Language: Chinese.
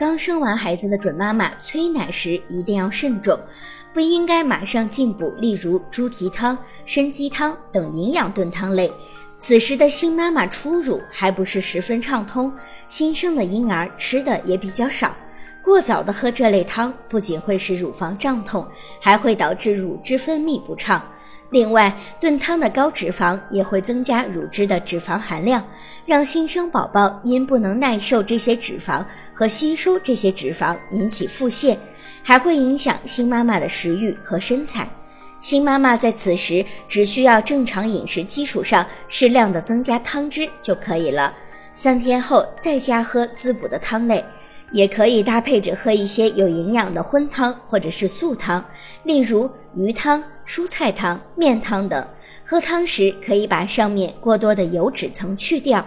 刚生完孩子的准妈妈催奶时一定要慎重，不应该马上进补，例如猪蹄汤、参鸡汤等营养炖汤类。此时的新妈妈初乳还不是十分畅通，新生的婴儿吃的也比较少，过早的喝这类汤不仅会使乳房胀痛，还会导致乳汁分泌不畅。另外，炖汤的高脂肪也会增加乳汁的脂肪含量，让新生宝宝因不能耐受这些脂肪和吸收这些脂肪引起腹泻，还会影响新妈妈的食欲和身材。新妈妈在此时只需要正常饮食基础上适量的增加汤汁就可以了，三天后再加喝滋补的汤类。也可以搭配着喝一些有营养的荤汤或者是素汤，例如鱼汤、蔬菜汤、面汤等。喝汤时可以把上面过多的油脂层去掉。